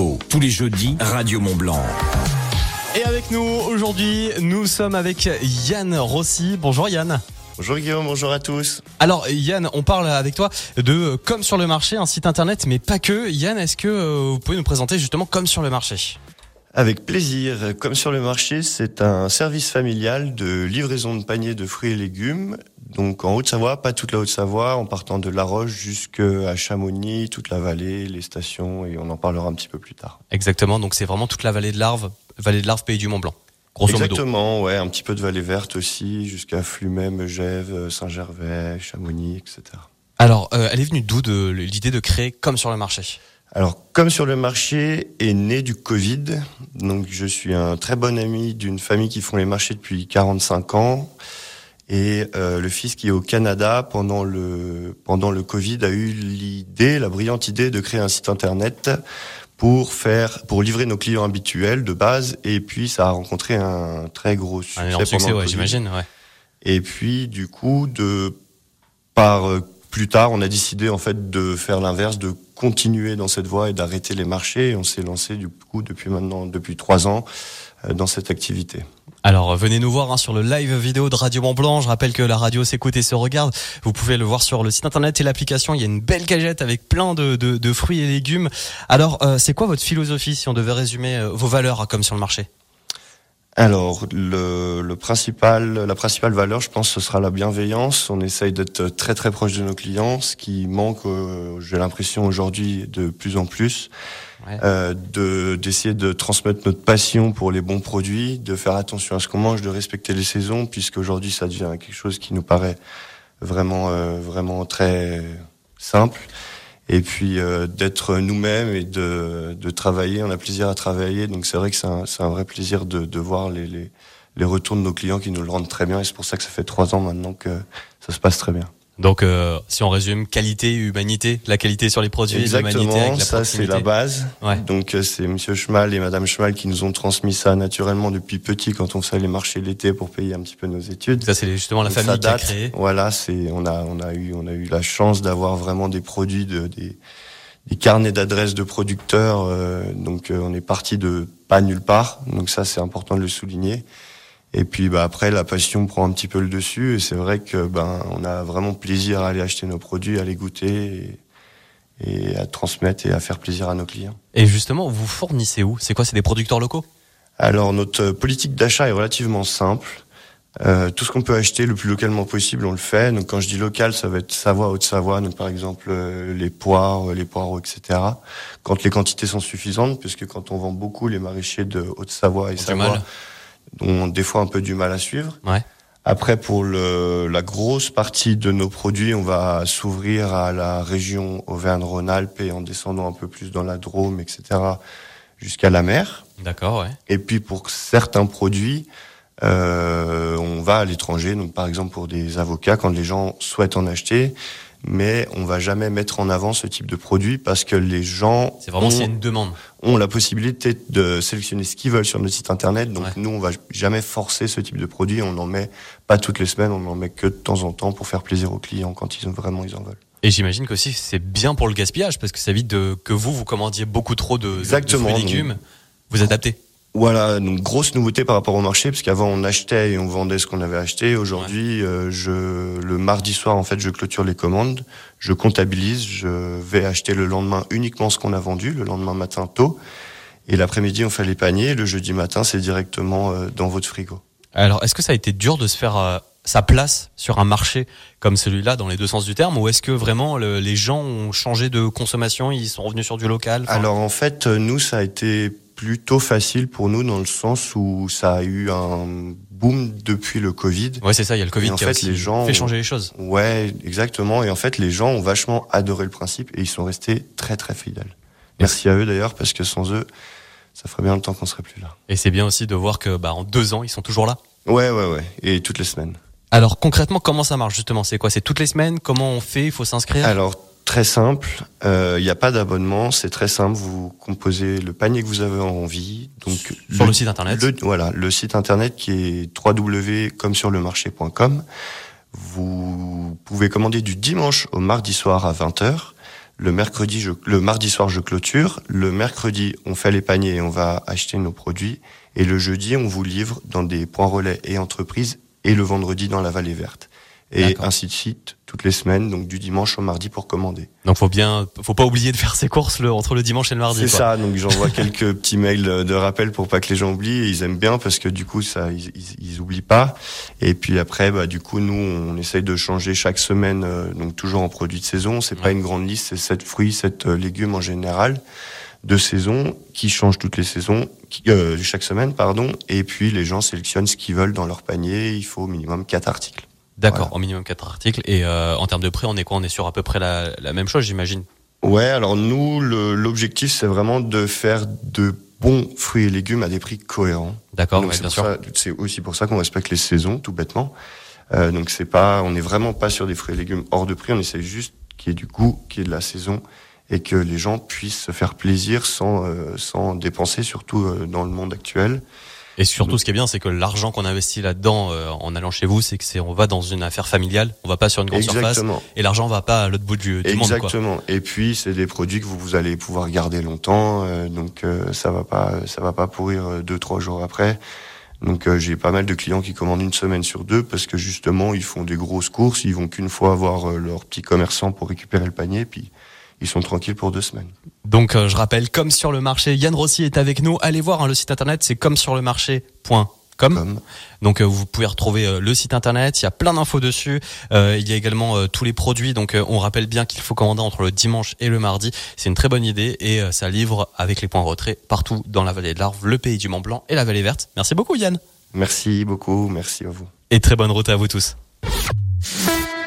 Co. Tous les jeudis, Radio Mont Blanc. Et avec nous aujourd'hui, nous sommes avec Yann Rossi. Bonjour Yann. Bonjour Guillaume, bonjour à tous. Alors Yann, on parle avec toi de Comme sur le marché, un site internet, mais pas que. Yann, est-ce que euh, vous pouvez nous présenter justement Comme sur le marché? Avec plaisir. Comme sur le marché, c'est un service familial de livraison de paniers de fruits et légumes. Donc en Haute-Savoie, pas toute la Haute-Savoie, en partant de La Roche jusqu'à Chamonix, toute la vallée, les stations, et on en parlera un petit peu plus tard. Exactement, donc c'est vraiment toute la vallée de l'Arve, vallée de l'Arve, pays du Mont Blanc. Grosso Exactement, ouais, un petit peu de vallée verte aussi, jusqu'à Flumet, Megève, Saint-Gervais, Chamonix, etc. Alors, euh, elle est venue d'où de l'idée de créer comme sur le marché? Alors, comme sur le marché est né du Covid, donc je suis un très bon ami d'une famille qui font les marchés depuis 45 ans. Et euh, le fils qui est au Canada pendant le pendant le Covid a eu l'idée, la brillante idée de créer un site internet pour faire pour livrer nos clients habituels de base. Et puis ça a rencontré un très gros succès. Un succès, ouais, j'imagine. Ouais. Et puis du coup de par euh, plus tard, on a décidé en fait de faire l'inverse, de continuer dans cette voie et d'arrêter les marchés. on s'est lancé du coup depuis maintenant, depuis trois ans, euh, dans cette activité. Alors venez nous voir hein, sur le live vidéo de Radio Mont Blanc. Je rappelle que la radio s'écoute et se regarde. Vous pouvez le voir sur le site internet et l'application. Il y a une belle cagette avec plein de, fruits et légumes. Alors euh, c'est quoi votre philosophie si on devait résumer euh, vos valeurs comme sur le marché? Alors, le, le, principal, la principale valeur, je pense, ce sera la bienveillance. On essaye d'être très très proche de nos clients, ce qui manque, euh, j'ai l'impression aujourd'hui, de plus en plus. Euh, de d'essayer de transmettre notre passion pour les bons produits, de faire attention à ce qu'on mange, de respecter les saisons, puisque aujourd'hui ça devient quelque chose qui nous paraît vraiment euh, vraiment très simple et puis euh, d'être nous-mêmes et de, de, travailler. On a plaisir à travailler, donc c'est vrai que c'est un, un, vrai plaisir de, de voir les, les, les, retours de nos clients qui nous le rendent très bien. Et c'est pour ça que ça fait trois ans maintenant que ça se passe très bien. Donc, euh, si on résume, qualité, humanité, la qualité sur les produits, Exactement, ça c'est la base. Ouais. Donc euh, c'est Monsieur Schmal et Madame Schmal qui nous ont transmis ça naturellement depuis petit quand on faisait les marchés l'été pour payer un petit peu nos études. Ça c'est justement la famille qui a créé. Voilà, c'est on a on a eu on a eu la chance d'avoir vraiment des produits de des des carnets d'adresses de producteurs. Euh, donc euh, on est parti de pas nulle part. Donc ça c'est important de le souligner. Et puis bah, après, la passion prend un petit peu le dessus. Et c'est vrai que ben on a vraiment plaisir à aller acheter nos produits, à les goûter et, et, à transmettre et à faire plaisir à nos clients. Et justement, vous fournissez où? C'est quoi? C'est des producteurs locaux? Alors notre politique d'achat est relativement simple. Euh, tout ce qu'on peut acheter le plus localement possible, on le fait. Donc quand je dis local, ça va être Savoie, Haute-Savoie, donc par exemple euh, les poires, les poireaux, etc. Quand les quantités sont suffisantes, puisque quand on vend beaucoup, les maraîchers de Haute-Savoie et Savoie ont des fois un peu du mal à suivre. Ouais. Après, pour le, la grosse partie de nos produits, on va s'ouvrir à la région Auvergne-Rhône-Alpes et en descendant un peu plus dans la Drôme, etc., jusqu'à la mer. D'accord, ouais. Et puis pour certains produits, euh, on va à l'étranger. Donc, par exemple, pour des avocats, quand les gens souhaitent en acheter, mais on va jamais mettre en avant ce type de produit parce que les gens c'est vraiment ont, une demande. ont la possibilité de sélectionner ce qu'ils veulent sur notre site internet. Donc nous on va jamais forcer ce type de produit. On n'en met pas toutes les semaines. On n'en met que de temps en temps pour faire plaisir aux clients quand ils ont vraiment ils en veulent. Et j'imagine qu'aussi c'est bien pour le gaspillage parce que ça évite de, que vous vous commandiez beaucoup trop de, Exactement, de, de légumes. Vous adaptez voilà, donc grosse nouveauté par rapport au marché, parce qu'avant on achetait et on vendait ce qu'on avait acheté. Aujourd'hui, ouais. euh, je le mardi soir en fait, je clôture les commandes, je comptabilise, je vais acheter le lendemain uniquement ce qu'on a vendu, le lendemain matin tôt, et l'après-midi on fait les paniers. Le jeudi matin, c'est directement euh, dans votre frigo. Alors, est-ce que ça a été dur de se faire euh, sa place sur un marché comme celui-là, dans les deux sens du terme, ou est-ce que vraiment le, les gens ont changé de consommation, ils sont revenus sur du local. Alors en fait, nous, ça a été plutôt facile pour nous dans le sens où ça a eu un boom depuis le Covid. Ouais, c'est ça, il y a le Covid et en qui fait, a aussi les gens fait changer les choses. Ouais, exactement. Et en fait, les gens ont vachement adoré le principe et ils sont restés très très fidèles. Merci à eux d'ailleurs parce que sans eux, ça ferait bien le temps qu'on serait plus là. Et c'est bien aussi de voir que bah, en deux ans, ils sont toujours là. Ouais, ouais, ouais. Et toutes les semaines. Alors concrètement, comment ça marche justement? C'est quoi? C'est toutes les semaines? Comment on fait? Il faut s'inscrire? Alors très simple. Il euh, n'y a pas d'abonnement, c'est très simple. Vous composez le panier que vous avez envie. Donc sur le, le site internet. Le, voilà, le site internet qui est www.commesurlemarché.com. Vous pouvez commander du dimanche au mardi soir à 20h. Le mercredi, je, le mardi soir, je clôture. Le mercredi, on fait les paniers et on va acheter nos produits. Et le jeudi, on vous livre dans des points relais et entreprises et le vendredi dans la vallée verte et ainsi de suite toutes les semaines, donc du dimanche au mardi pour commander. Donc faut bien, faut pas oublier de faire ses courses le, entre le dimanche et le mardi. C'est ça, donc j'envoie quelques petits mails de rappel pour pas que les gens oublient. Et ils aiment bien parce que du coup ça, ils, ils, oublient pas. Et puis après, bah du coup nous on essaye de changer chaque semaine, euh, donc toujours en produits de saison. C'est pas une grande liste, c'est sept fruits, sept euh, légumes en général de saison qui changent toutes les saisons, qui, euh, chaque semaine pardon. Et puis les gens sélectionnent ce qu'ils veulent dans leur panier. Il faut au minimum quatre articles. D'accord, au minimum quatre articles. Et euh, en termes de prix, on est quoi? On est sur à peu près la, la même chose, j'imagine? Ouais, alors nous, l'objectif, c'est vraiment de faire de bons fruits et légumes à des prix cohérents. D'accord, ouais, bien sûr. C'est aussi pour ça qu'on respecte les saisons, tout bêtement. Euh, donc c'est pas, on n'est vraiment pas sur des fruits et légumes hors de prix. On essaie juste qu'il y ait du goût, qu'il y ait de la saison et que les gens puissent se faire plaisir sans euh, sans dépenser, surtout euh, dans le monde actuel. Et surtout, ce qui est bien, c'est que l'argent qu'on investit là-dedans euh, en allant chez vous, c'est que c'est on va dans une affaire familiale, on va pas sur une grande surface, et l'argent va pas à l'autre bout du, du monde. Exactement. Et puis c'est des produits que vous, vous allez pouvoir garder longtemps, euh, donc euh, ça va pas, ça va pas pourrir deux trois jours après. Donc j'ai pas mal de clients qui commandent une semaine sur deux parce que justement ils font des grosses courses, ils vont qu'une fois voir leur petit commerçant pour récupérer le panier, puis ils sont tranquilles pour deux semaines. Donc euh, je rappelle, comme sur le marché, Yann Rossi est avec nous. Allez voir hein, le site internet, c'est comme sur le marché.com. Comme. Donc euh, vous pouvez retrouver euh, le site internet, il y a plein d'infos dessus. il y a également tous les produits. Donc on rappelle bien qu'il faut commander entre le dimanche et le mardi. C'est une très bonne idée et ça livre avec les points retrait partout dans la vallée de l'Arve, le pays du Mont Blanc et la vallée verte. Merci beaucoup Yann. Merci beaucoup, merci à vous. Et très bonne route à vous tous.